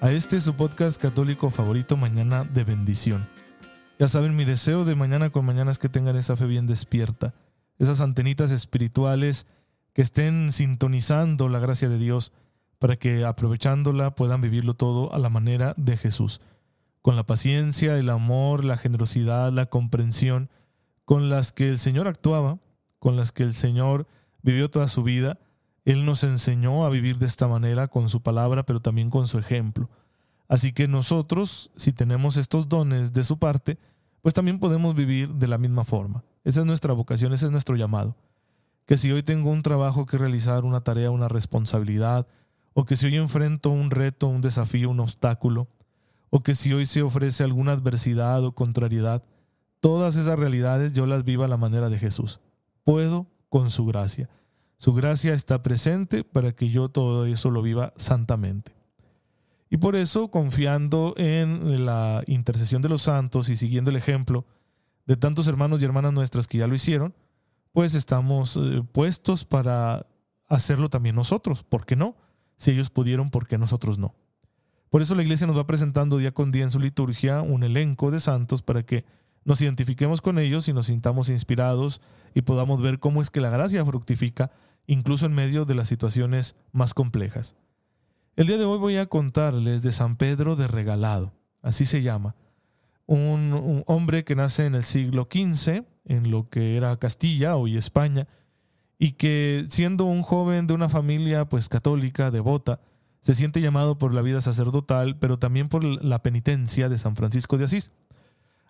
a este su podcast católico favorito, Mañana de Bendición. Ya saben, mi deseo de mañana con mañana es que tengan esa fe bien despierta, esas antenitas espirituales que estén sintonizando la gracia de Dios para que aprovechándola puedan vivirlo todo a la manera de Jesús, con la paciencia, el amor, la generosidad, la comprensión con las que el Señor actuaba, con las que el Señor vivió toda su vida él nos enseñó a vivir de esta manera con su palabra, pero también con su ejemplo. Así que nosotros, si tenemos estos dones de su parte, pues también podemos vivir de la misma forma. Esa es nuestra vocación, ese es nuestro llamado. Que si hoy tengo un trabajo que realizar, una tarea, una responsabilidad, o que si hoy enfrento un reto, un desafío, un obstáculo, o que si hoy se ofrece alguna adversidad o contrariedad, todas esas realidades yo las viva a la manera de Jesús. Puedo con su gracia. Su gracia está presente para que yo todo eso lo viva santamente. Y por eso, confiando en la intercesión de los santos y siguiendo el ejemplo de tantos hermanos y hermanas nuestras que ya lo hicieron, pues estamos eh, puestos para hacerlo también nosotros. ¿Por qué no? Si ellos pudieron, ¿por qué nosotros no? Por eso la iglesia nos va presentando día con día en su liturgia un elenco de santos para que nos identifiquemos con ellos y nos sintamos inspirados y podamos ver cómo es que la gracia fructifica incluso en medio de las situaciones más complejas. El día de hoy voy a contarles de San Pedro de Regalado, así se llama, un, hombre que nace en el siglo XV, en lo que era Castilla, hoy España, y que siendo un joven de una familia pues católica, devota, se siente llamado por la vida sacerdotal, pero también por la penitencia de San Francisco de Asís.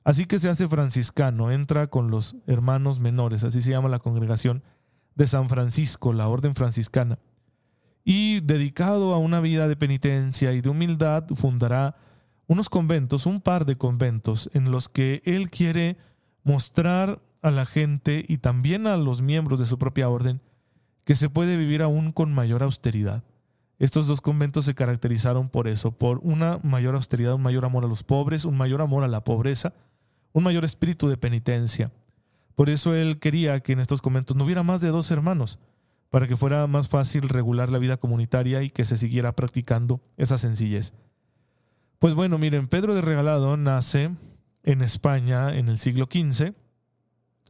Así que se hace franciscano, entra con los hermanos menores, así se llama la congregación, de San Francisco, la orden franciscana. Y dedicado a una vida de penitencia y de humildad, fundará unos conventos, un par de conventos, en los que él quiere mostrar a la gente y también a los miembros de su propia orden que se puede vivir aún con mayor austeridad. Estos dos conventos se caracterizaron por eso, por una mayor austeridad, un mayor amor a los pobres, un mayor amor a la pobreza, un mayor espíritu de penitencia. Por eso él quería que en estos conventos no hubiera más de dos hermanos, para que fuera más fácil regular la vida comunitaria y que se siguiera practicando esa sencillez. Pues bueno, miren, Pedro de Regalado nace en España en el siglo XV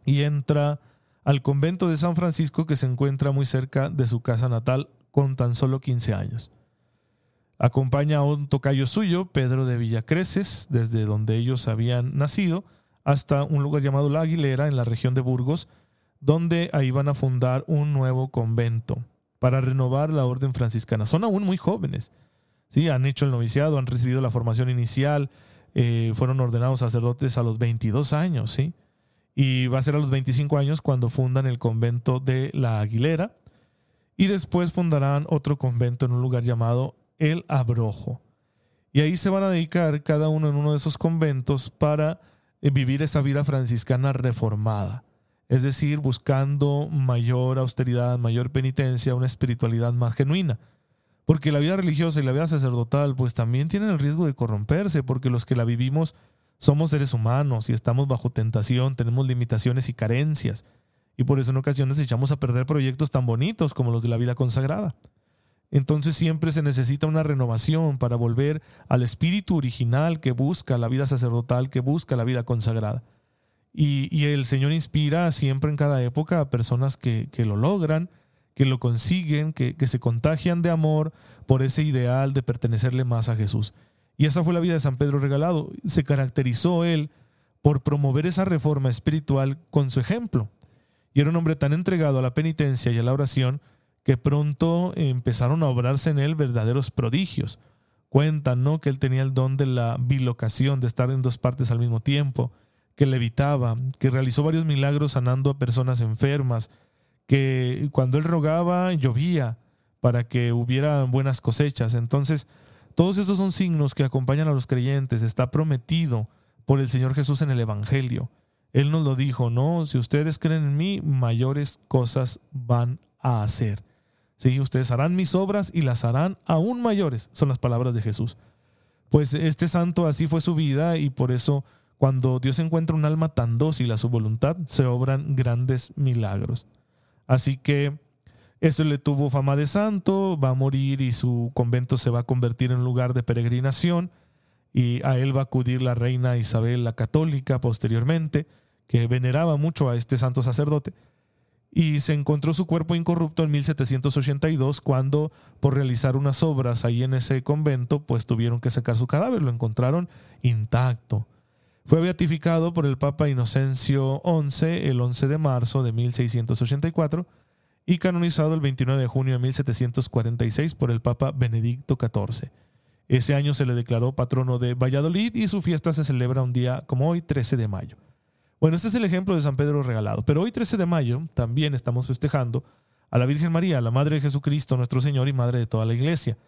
y entra al convento de San Francisco que se encuentra muy cerca de su casa natal con tan solo 15 años. Acompaña a un tocayo suyo, Pedro de Villacreces, desde donde ellos habían nacido, hasta un lugar llamado La Aguilera, en la región de Burgos, donde ahí van a fundar un nuevo convento para renovar la orden franciscana. Son aún muy jóvenes, ¿sí? han hecho el noviciado, han recibido la formación inicial, eh, fueron ordenados sacerdotes a los 22 años, ¿sí? y va a ser a los 25 años cuando fundan el convento de La Aguilera, y después fundarán otro convento en un lugar llamado El Abrojo. Y ahí se van a dedicar cada uno en uno de esos conventos para vivir esa vida franciscana reformada, es decir, buscando mayor austeridad, mayor penitencia, una espiritualidad más genuina. Porque la vida religiosa y la vida sacerdotal pues también tienen el riesgo de corromperse, porque los que la vivimos somos seres humanos y estamos bajo tentación, tenemos limitaciones y carencias, y por eso en ocasiones echamos a perder proyectos tan bonitos como los de la vida consagrada. Entonces siempre se necesita una renovación para volver al espíritu original que busca la vida sacerdotal, que busca la vida consagrada. Y, el Señor inspira siempre en cada época a personas que, lo logran, que lo consiguen, que, que se contagian de amor por ese ideal de pertenecerle más a Jesús. Y esa fue la vida de San Pedro Regalado. Se caracterizó él por promover esa reforma espiritual con su ejemplo. Y era un hombre tan entregado a la penitencia y a la oración que pronto empezaron a obrarse en él verdaderos prodigios. Cuentan, ¿no? Que él tenía el don de la bilocación, de estar en dos partes al mismo tiempo, que levitaba, que realizó varios milagros sanando a personas enfermas, que cuando él rogaba llovía para que hubiera buenas cosechas. Entonces, Todos esos son signos que acompañan a los creyentes. Está prometido por el Señor Jesús en el Evangelio. Él nos lo dijo, ¿no? Si ustedes creen en mí, mayores cosas van a hacer. Sí, ustedes harán mis obras y las harán aún mayores, son las palabras de Jesús. Pues este santo así fue su vida y por eso cuando Dios encuentra un alma tan dócil a su voluntad, se obran grandes milagros. Así que esto le tuvo fama de santo, va a morir y su convento se va a convertir en lugar de peregrinación y a él va a acudir la reina Isabel la católica posteriormente, que veneraba mucho a este santo sacerdote. Y se encontró su cuerpo incorrupto en 1782 cuando por realizar unas obras ahí en ese convento pues tuvieron que sacar su cadáver, lo encontraron intacto. Fue beatificado por el Papa Inocencio XI el 11 de marzo de 1684 y canonizado el 29 de junio de 1746 por el Papa Benedicto XIV. Ese año se le declaró patrono de Valladolid y su fiesta se celebra un día como hoy, 13 de mayo. Bueno, este es el ejemplo de San Pedro regalado, pero hoy, 13 de mayo, también estamos festejando a la Virgen María, la Madre de Jesucristo, nuestro Señor y Madre de toda la Iglesia,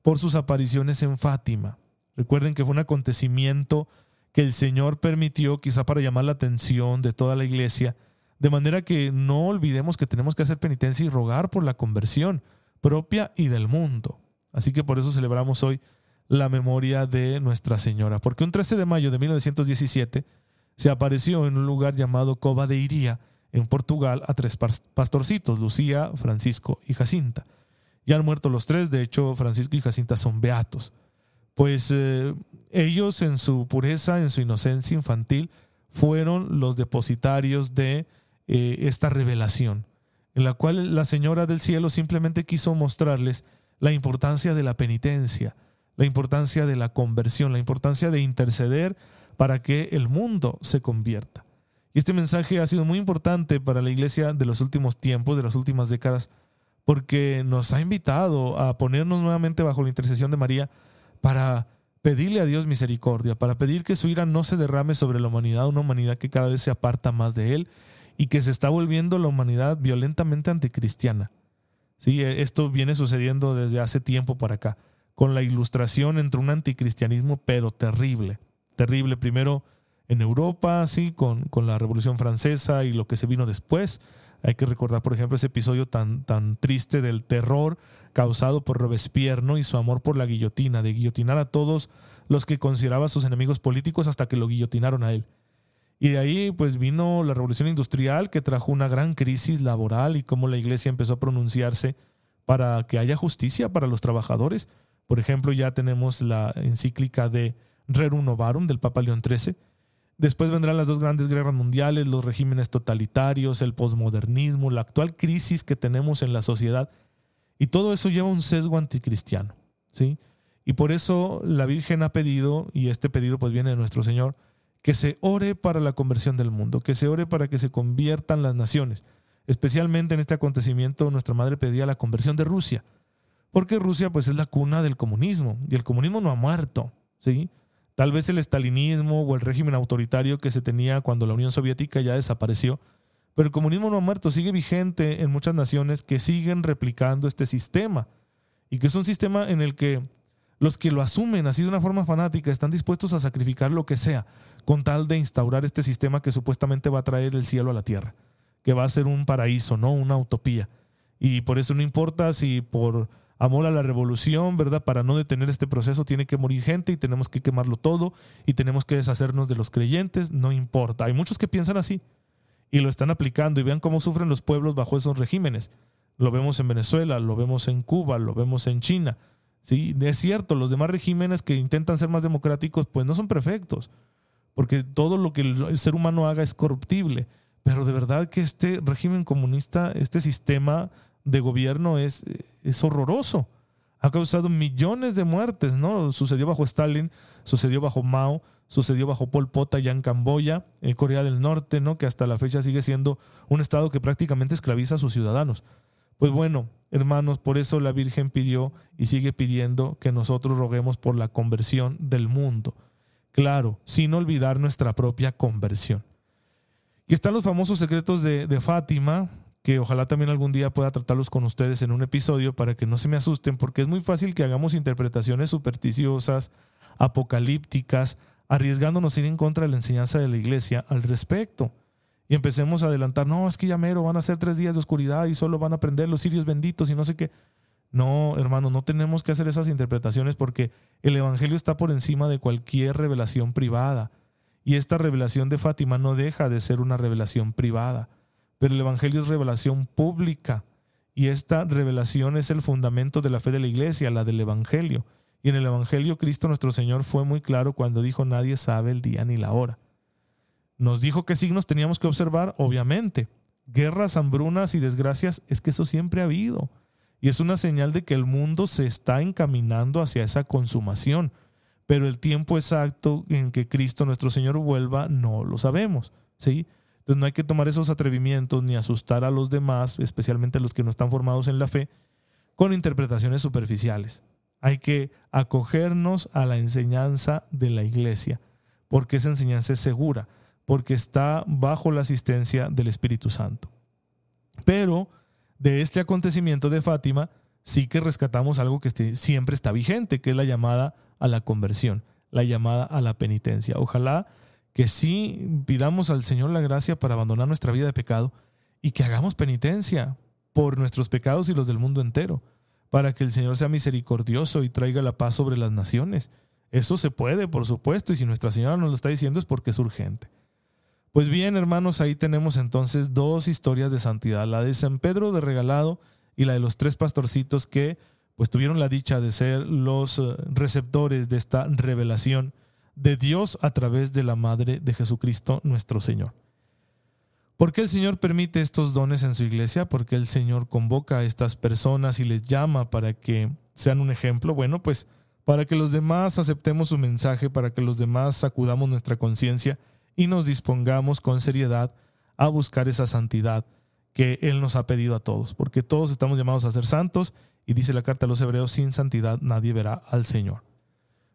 por sus apariciones en Fátima. Recuerden que fue un acontecimiento que el Señor permitió quizá para llamar la atención de toda la iglesia, de manera que no olvidemos que tenemos que hacer penitencia y rogar por la conversión propia y del mundo. Así que por eso celebramos hoy la memoria de Nuestra Señora, porque un 13 de mayo de 1917 se apareció en un lugar llamado Cova de Iría, en Portugal, a tres pastorcitos, Lucía, Francisco y Jacinta. Ya han muerto los tres, de hecho Francisco y Jacinta son beatos. Pues eh, ellos en su pureza, en su inocencia infantil, fueron los depositarios de eh, esta revelación, en la cual la Señora del Cielo simplemente quiso mostrarles la importancia de la penitencia, la importancia de la conversión, la importancia de interceder para que el mundo se convierta. Y este mensaje ha sido muy importante para la iglesia de los últimos tiempos, de las últimas décadas, porque nos ha invitado a ponernos nuevamente bajo la intercesión de María para pedirle a Dios misericordia, para pedir que su ira no se derrame sobre la humanidad, una humanidad que cada vez se aparta más de Él y que se está volviendo la humanidad violentamente anticristiana. Sí, e, esto viene sucediendo desde hace tiempo para acá, con la ilustración entre un anticristianismo pero terrible, terrible primero en Europa, sí, con, con la Revolución Francesa y lo que se vino después, hay que recordar, por ejemplo, ese episodio tan, tan triste del terror causado por Robespierre y su amor por la guillotina, de guillotinar a todos los que consideraba sus enemigos políticos hasta que lo guillotinaron a él. Y de ahí pues vino la revolución industrial que trajo una gran crisis laboral y cómo la iglesia empezó a pronunciarse para que haya justicia para los trabajadores. Por ejemplo, ya tenemos la encíclica de Rerum Novarum del Papa León XIII, Después vendrán las dos grandes guerras mundiales, los regímenes totalitarios, el posmodernismo, la actual crisis que tenemos en la sociedad. Y todo eso lleva un sesgo anticristiano. ¿sí? Y por eso la Virgen ha pedido, y este pedido pues viene de nuestro Señor, que se ore para la conversión del mundo, que se ore para que se conviertan las naciones. Especialmente en este acontecimiento nuestra madre pedía la conversión de Rusia, porque Rusia pues es la cuna del comunismo y el comunismo no ha muerto, ¿sí? Tal vez el estalinismo o el régimen autoritario que se tenía cuando la Unión Soviética ya desapareció, pero el comunismo no ha muerto, sigue vigente en muchas naciones que siguen replicando este sistema y que es un sistema en el que los que lo asumen así de una forma fanática están dispuestos a sacrificar lo que sea con tal de instaurar este sistema que supuestamente va a traer el cielo a la tierra, que va a ser un paraíso, no una utopía. Y por eso no importa si por amor a la revolución, ¿verdad? Para no detener este proceso tiene que morir gente y tenemos que quemarlo todo y tenemos que deshacernos de los creyentes, no importa. Hay muchos que piensan así y lo están aplicando y vean cómo sufren los pueblos bajo esos regímenes. Lo vemos en Venezuela, lo vemos en Cuba, lo vemos en China. Sí, es cierto, los demás regímenes que intentan ser más democráticos pues no son perfectos, porque todo lo que el ser humano haga es corruptible, pero de verdad que este régimen comunista, este sistema de gobierno es, es horroroso. Ha causado millones de muertes, ¿no? Sucedió bajo Stalin, sucedió bajo Mao, sucedió bajo Pol Pot allá en Camboya, en Corea del Norte, ¿no? Que hasta la fecha sigue siendo un estado que prácticamente esclaviza a sus ciudadanos. Pues bueno, hermanos, por eso la Virgen pidió y sigue pidiendo que nosotros roguemos por la conversión del mundo. Claro, sin olvidar nuestra propia conversión. Y están los famosos secretos de, de Fátima, que ojalá también algún día pueda tratarlos con ustedes en un episodio para que no se me asusten, porque es muy fácil que hagamos interpretaciones supersticiosas, apocalípticas, arriesgándonos a ir en contra de la enseñanza de la iglesia al respecto. Y empecemos a adelantar, no, es que ya mero, van a ser tres días de oscuridad y solo van a aprender los sirios benditos y no sé qué. No, hermano, no tenemos que hacer esas interpretaciones porque el Evangelio está por encima de cualquier revelación privada. Y esta revelación de Fátima no deja de ser una revelación privada. Pero el Evangelio es revelación pública. Y esta revelación es el fundamento de la fe de la iglesia, la del Evangelio. Y en el Evangelio Cristo nuestro Señor fue muy claro cuando dijo nadie sabe el día ni la hora. Nos dijo qué signos teníamos que observar, obviamente. Guerras, hambrunas y desgracias, es que eso siempre ha habido. Y es una señal de que el mundo se está encaminando hacia esa consumación. Pero el tiempo exacto en que Cristo nuestro Señor vuelva no lo sabemos. ¿sí? Entonces no hay que tomar esos atrevimientos ni asustar a los demás, especialmente a los que no están formados en la fe, con interpretaciones superficiales. Hay que acogernos a la enseñanza de la iglesia, porque esa enseñanza es segura, porque está bajo la asistencia del Espíritu Santo. Pero de este acontecimiento de Fátima, sí que rescatamos algo que siempre está vigente, que es la llamada a la conversión, la llamada a la penitencia. Ojalá que sí pidamos al Señor la gracia para abandonar nuestra vida de pecado y que hagamos penitencia por nuestros pecados y los del mundo entero para que el Señor sea misericordioso y traiga la paz sobre las naciones. Eso se puede, por supuesto, y si Nuestra Señora nos lo está diciendo es porque es urgente. Pues bien, hermanos, ahí tenemos entonces dos historias de santidad, la de San Pedro de Regalado y la de los tres pastorcitos que pues tuvieron la dicha de ser los eh, receptores de esta revelación de Dios a través de la Madre de Jesucristo nuestro Señor. ¿Por qué el Señor permite estos dones en su iglesia? ¿Por qué el Señor convoca a estas personas y les llama para que sean un ejemplo? Bueno, pues para que los demás aceptemos su mensaje, para que los demás sacudamos nuestra conciencia y nos dispongamos con seriedad a buscar esa santidad que Él nos ha pedido a todos, porque todos estamos llamados a ser santos y dice la carta a los hebreos, sin santidad nadie verá al Señor.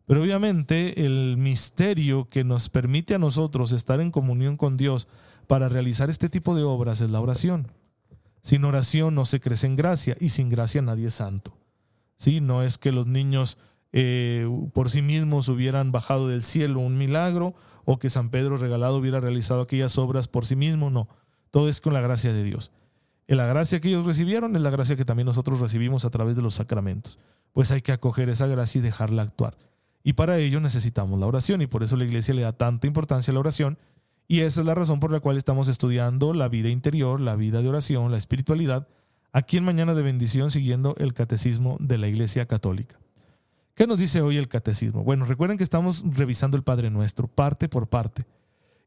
Pero obviamente el misterio que nos permite a nosotros estar en comunión con Dios, para realizar este tipo de obras es la oración. Sin oración no se crece en gracia y sin gracia nadie es santo. ¿Sí? No es que los niños eh, por sí mismos hubieran bajado del cielo un milagro o que San Pedro regalado hubiera realizado aquellas obras por sí mismo, no. Todo es con la gracia de Dios. La gracia que ellos recibieron es la gracia que también nosotros recibimos a través de los sacramentos. Pues hay que acoger esa gracia y dejarla actuar. Y para ello necesitamos la oración y por eso la iglesia le da tanta importancia a la oración y esa es la razón por la cual estamos estudiando la vida interior, la vida de oración, la espiritualidad, aquí en Mañana de Bendición siguiendo el catecismo de la Iglesia Católica. ¿Qué nos dice hoy el catecismo? Bueno, recuerden que estamos revisando el Padre Nuestro, parte por parte,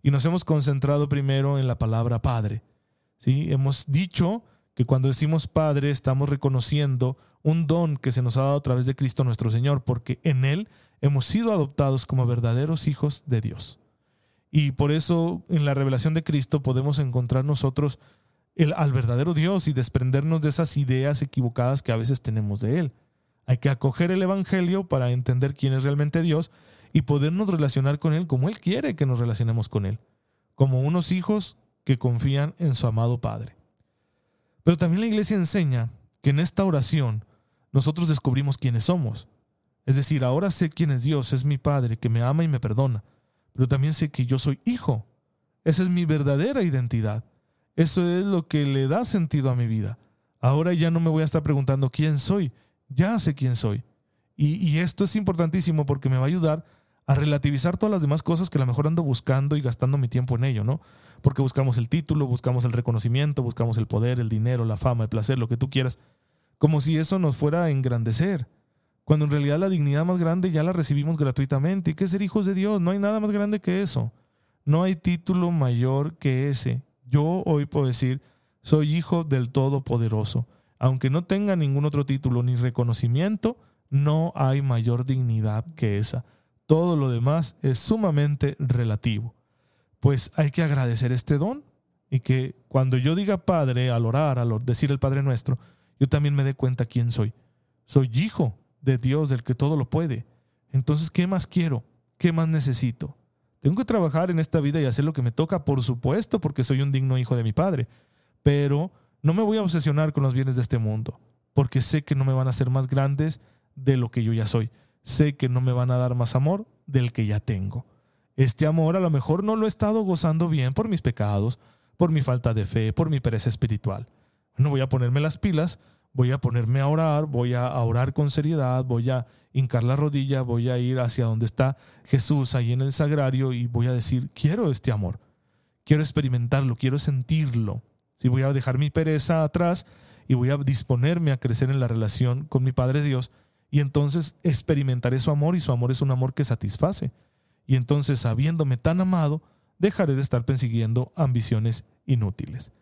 y nos hemos concentrado primero en la palabra Padre. ¿sí? Hemos dicho que cuando decimos Padre estamos reconociendo un don que se nos ha dado a través de Cristo nuestro Señor, porque en Él hemos sido adoptados como verdaderos hijos de Dios. Y por eso en la revelación de Cristo podemos encontrar nosotros el, al verdadero Dios y desprendernos de esas ideas equivocadas que a veces tenemos de Él. Hay que acoger el Evangelio para entender quién es realmente Dios y podernos relacionar con Él como Él quiere que nos relacionemos con Él, como unos hijos que confían en su amado Padre. Pero también la iglesia enseña que en esta oración nosotros descubrimos quiénes somos. Es decir, ahora sé quién es Dios, es mi Padre, que me ama y me perdona pero también sé que yo soy hijo. Esa es mi verdadera identidad. Eso es lo que le da sentido a mi vida. Ahora ya no me voy a estar preguntando quién soy, ya sé quién soy. Y, esto es importantísimo porque me va a ayudar a relativizar todas las demás cosas que a lo mejor ando buscando y gastando mi tiempo en ello, ¿no? Porque buscamos el título, buscamos el reconocimiento, buscamos el poder, el dinero, la fama, el placer, lo que tú quieras, como si eso nos fuera a engrandecer cuando en realidad la dignidad más grande ya la recibimos gratuitamente. ¿Y qué ser hijos de Dios? No hay nada más grande que eso. No hay título mayor que ese. Yo hoy puedo decir, soy hijo del Todopoderoso. Aunque no tenga ningún otro título ni reconocimiento, no hay mayor dignidad que esa. Todo lo demás es sumamente relativo. Pues hay que agradecer este don y que cuando yo diga Padre al orar, al decir el Padre nuestro, yo también me dé cuenta quién soy. Soy hijo de Dios, del que todo lo puede. Entonces, ¿qué más quiero? ¿Qué más necesito? Tengo que trabajar en esta vida y hacer lo que me toca, por supuesto, porque soy un digno hijo de mi Padre. Pero No me voy a obsesionar con los bienes de este mundo, porque sé que no me van a hacer más grandes de lo que yo ya soy. Sé que no me van a dar más amor del que ya tengo. Este amor a lo mejor no lo he estado gozando bien por mis pecados, por mi falta de fe, por mi pereza espiritual. No voy a ponerme las pilas, voy a ponerme a orar, voy a orar con seriedad, voy a hincar la rodilla, voy a ir hacia donde está Jesús ahí en el sagrario y voy a decir, quiero este amor, quiero experimentarlo, quiero sentirlo. Si voy a dejar mi pereza atrás y voy a disponerme a crecer en la relación con mi Padre Dios y entonces experimentaré su amor y su amor es un amor que satisface. Y entonces, habiéndome tan amado, dejaré de estar persiguiendo ambiciones inútiles.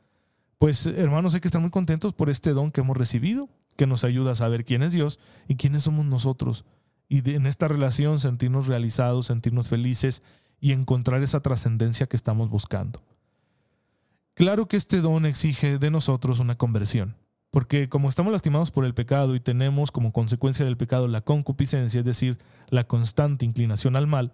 Pues hermanos, hay que estar muy contentos por este don que hemos recibido, que nos ayuda a saber quién es Dios y quiénes somos nosotros. Y en esta relación sentirnos realizados, sentirnos felices y encontrar esa trascendencia que estamos buscando. Claro que este don exige de nosotros una conversión, porque como estamos lastimados por el pecado y tenemos como consecuencia del pecado la concupiscencia, es decir, la constante inclinación al mal,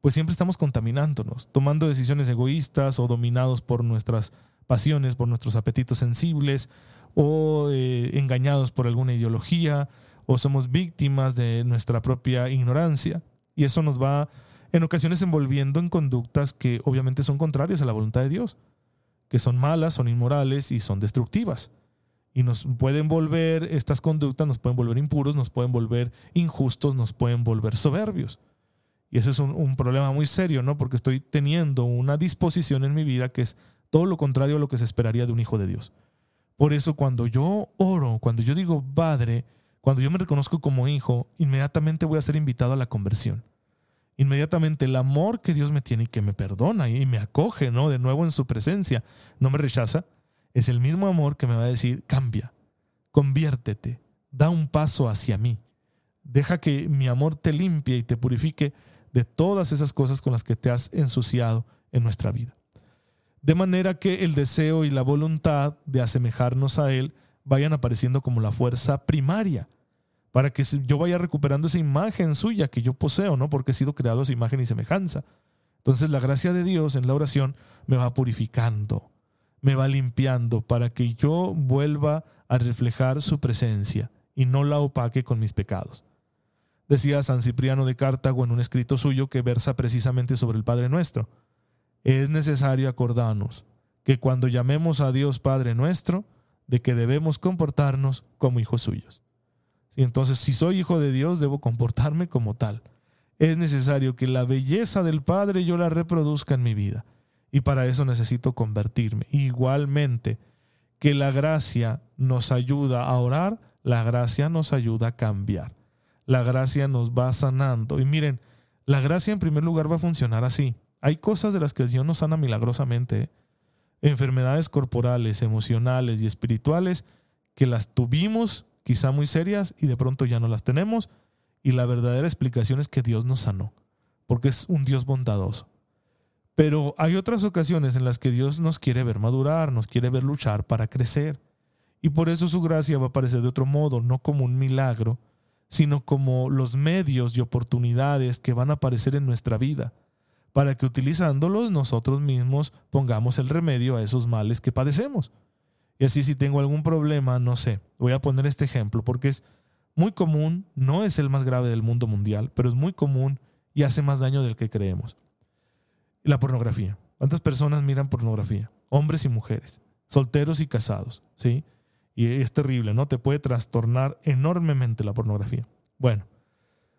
pues siempre estamos contaminándonos, tomando decisiones egoístas o dominados por nuestras pasiones, por nuestros apetitos sensibles, o eh, engañados por alguna ideología, o somos víctimas de nuestra propia ignorancia. Y eso nos va en ocasiones envolviendo en conductas que obviamente son contrarias a la voluntad de Dios, que son malas, son inmorales y son destructivas. Y nos pueden volver, estas conductas nos pueden volver impuros, nos pueden volver injustos, nos pueden volver soberbios. Y ese es un, problema muy serio, ¿no? Porque estoy teniendo una disposición en mi vida que es todo lo contrario a lo que se esperaría de un hijo de Dios. Por eso cuando yo oro, cuando yo digo Padre, cuando yo me reconozco como hijo, inmediatamente voy a ser invitado a la conversión. Inmediatamente el amor que Dios me tiene y que me perdona y me acoge, ¿no? De nuevo en su presencia, no me rechaza, es el mismo amor que me va a decir, cambia, conviértete, da un paso hacia mí. Deja que mi amor te limpie y te purifique de todas esas cosas con las que te has ensuciado en nuestra vida. De manera que el deseo y la voluntad de asemejarnos a Él vayan apareciendo como la fuerza primaria, para que yo vaya recuperando esa imagen suya que yo poseo, ¿no? Porque he sido creado a su imagen y semejanza. Entonces la gracia de Dios en la oración me va purificando, me va limpiando para que yo vuelva a reflejar su presencia y no la opaque con mis pecados. Decía San Cipriano de Cartago en un escrito suyo que versa precisamente sobre el Padre Nuestro. Es necesario acordarnos que cuando llamemos a Dios Padre Nuestro, de que debemos comportarnos como hijos suyos. Y entonces, si soy hijo de Dios, debo comportarme como tal. Es necesario que la belleza del Padre yo la reproduzca en mi vida. Y para eso necesito convertirme. Igualmente, que la gracia nos ayuda a orar, la gracia nos ayuda a cambiar la gracia nos va sanando. Y miren, la gracia en primer lugar va a funcionar así. Hay cosas de las que Dios nos sana milagrosamente. Enfermedades corporales, emocionales y espirituales que las tuvimos quizá muy serias y de pronto ya no las tenemos. Y la verdadera explicación es que Dios nos sanó, porque es un Dios bondadoso. Pero hay otras ocasiones en las que Dios nos quiere ver madurar, nos quiere ver luchar para crecer. Y por eso su gracia va a aparecer de otro modo, no como un milagro, sino como los medios y oportunidades que van a aparecer en nuestra vida, para que utilizándolos nosotros mismos pongamos el remedio a esos males que padecemos. Y así si tengo algún problema, no sé, voy a poner este ejemplo porque es muy común, no es el más grave del mundo mundial, pero es muy común y hace más daño del que creemos. La pornografía. ¿Cuántas personas miran pornografía? Hombres y mujeres, solteros y casados, ¿sí? Y es terrible, ¿no? Te puede trastornar enormemente la pornografía. Bueno,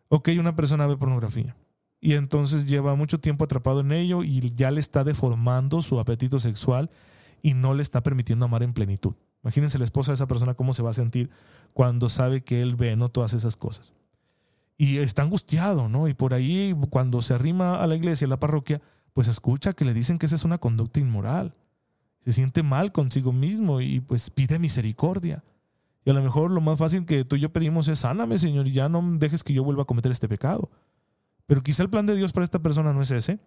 ok, una persona ve pornografía y entonces lleva mucho tiempo atrapado en ello y ya le está deformando su apetito sexual y no le está permitiendo amar en plenitud. Imagínense la esposa de esa persona cómo se va a sentir cuando sabe que él ve no todas esas cosas. Y está angustiado, ¿no? Y por ahí cuando se arrima a la iglesia, a la parroquia, pues escucha que le dicen que esa es una conducta inmoral se siente mal consigo mismo y pues pide misericordia. Y a lo mejor lo más fácil que tú y yo pedimos es, sáname, Señor, y ya no dejes que yo vuelva a cometer este pecado. Pero quizá el plan de Dios para esta persona no es ese.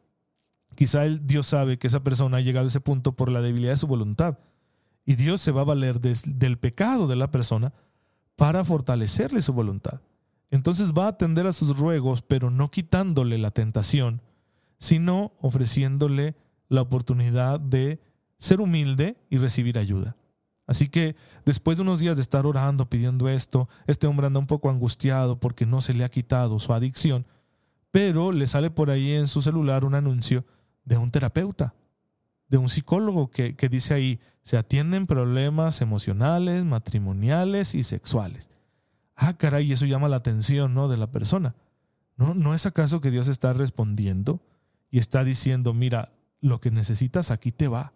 Quizá el Dios sabe que esa persona ha llegado a ese punto por la debilidad de su voluntad. Y Dios se va a valer del pecado de la persona para fortalecerle su voluntad. Entonces va a atender a sus ruegos, pero no quitándole la tentación, sino ofreciéndole la oportunidad de ser humilde y recibir ayuda. Así que después de unos días de estar orando, pidiendo esto, este hombre anda un poco angustiado porque no se le ha quitado su adicción, pero le sale por ahí en su celular un anuncio de un terapeuta, de un psicólogo que, dice ahí, se atienden problemas emocionales, matrimoniales y sexuales. Ah, caray, eso llama la atención, ¿no? De la persona. ¿No, ¿No es acaso que Dios está respondiendo y está diciendo, mira, lo que necesitas aquí te va?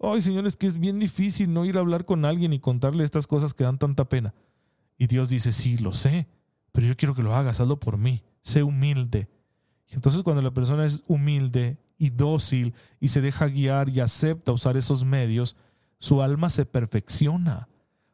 Ay, Señor, es que es bien difícil no ir a hablar con alguien y contarle estas cosas que dan tanta pena. Y Dios dice, sí, lo sé, pero yo quiero que lo hagas, hazlo por mí, sé humilde. Entonces cuando la persona es humilde y dócil y se deja guiar y acepta usar esos medios, su alma se perfecciona.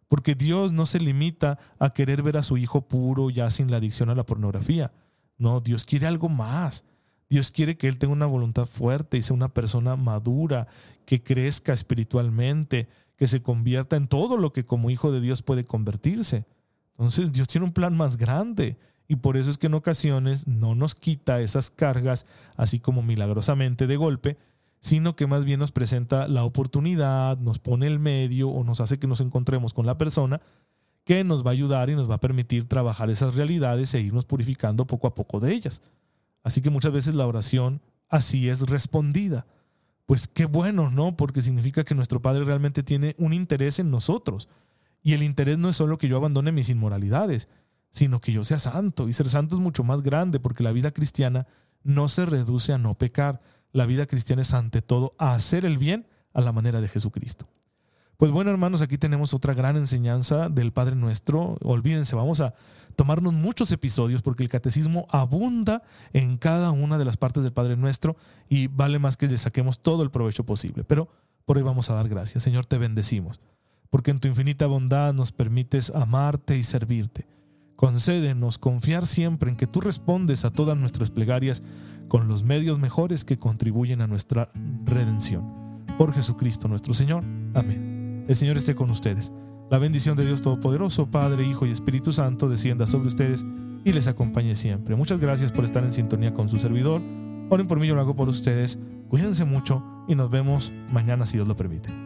Porque Dios no se limita a querer ver a su hijo puro ya sin la adicción a la pornografía. No, Dios quiere algo más. Dios quiere que él tenga una voluntad fuerte y sea una persona madura, que crezca espiritualmente, que se convierta en todo lo que como hijo de Dios puede convertirse. Entonces Dios tiene un plan más grande y por eso es que en ocasiones no nos quita esas cargas así como milagrosamente de golpe, sino que más bien nos presenta la oportunidad, nos pone el medio o nos hace que nos encontremos con la persona que nos va a ayudar y nos va a permitir trabajar esas realidades e irnos purificando poco a poco de ellas. Así que muchas veces la oración así es respondida. Pues qué bueno, ¿no? Porque significa que nuestro Padre realmente tiene un interés en nosotros. Y el interés no es solo que yo abandone mis inmoralidades, sino que yo sea santo. Y ser santo es mucho más grande porque la vida cristiana no se reduce a no pecar. La vida cristiana es ante todo a hacer el bien a la manera de Jesucristo. Pues bueno, hermanos, aquí tenemos otra gran enseñanza del Padre Nuestro. Olvídense, vamos a tomarnos muchos episodios porque el catecismo abunda en cada una de las partes del Padre Nuestro y vale más que le saquemos todo el provecho posible. Pero por hoy vamos a dar gracias. Señor, te bendecimos, porque en tu infinita bondad nos permites amarte y servirte. Concédenos confiar siempre en que tú respondes a todas nuestras plegarias con los medios mejores que contribuyen a nuestra redención. Por Jesucristo nuestro Señor. Amén. El Señor esté con ustedes. La bendición de Dios Todopoderoso, Padre, Hijo y Espíritu Santo, descienda sobre ustedes y les acompañe siempre. Muchas gracias por estar en sintonía con su servidor. Oren por mí, yo lo hago por ustedes. Cuídense mucho y nos vemos mañana si Dios lo permite.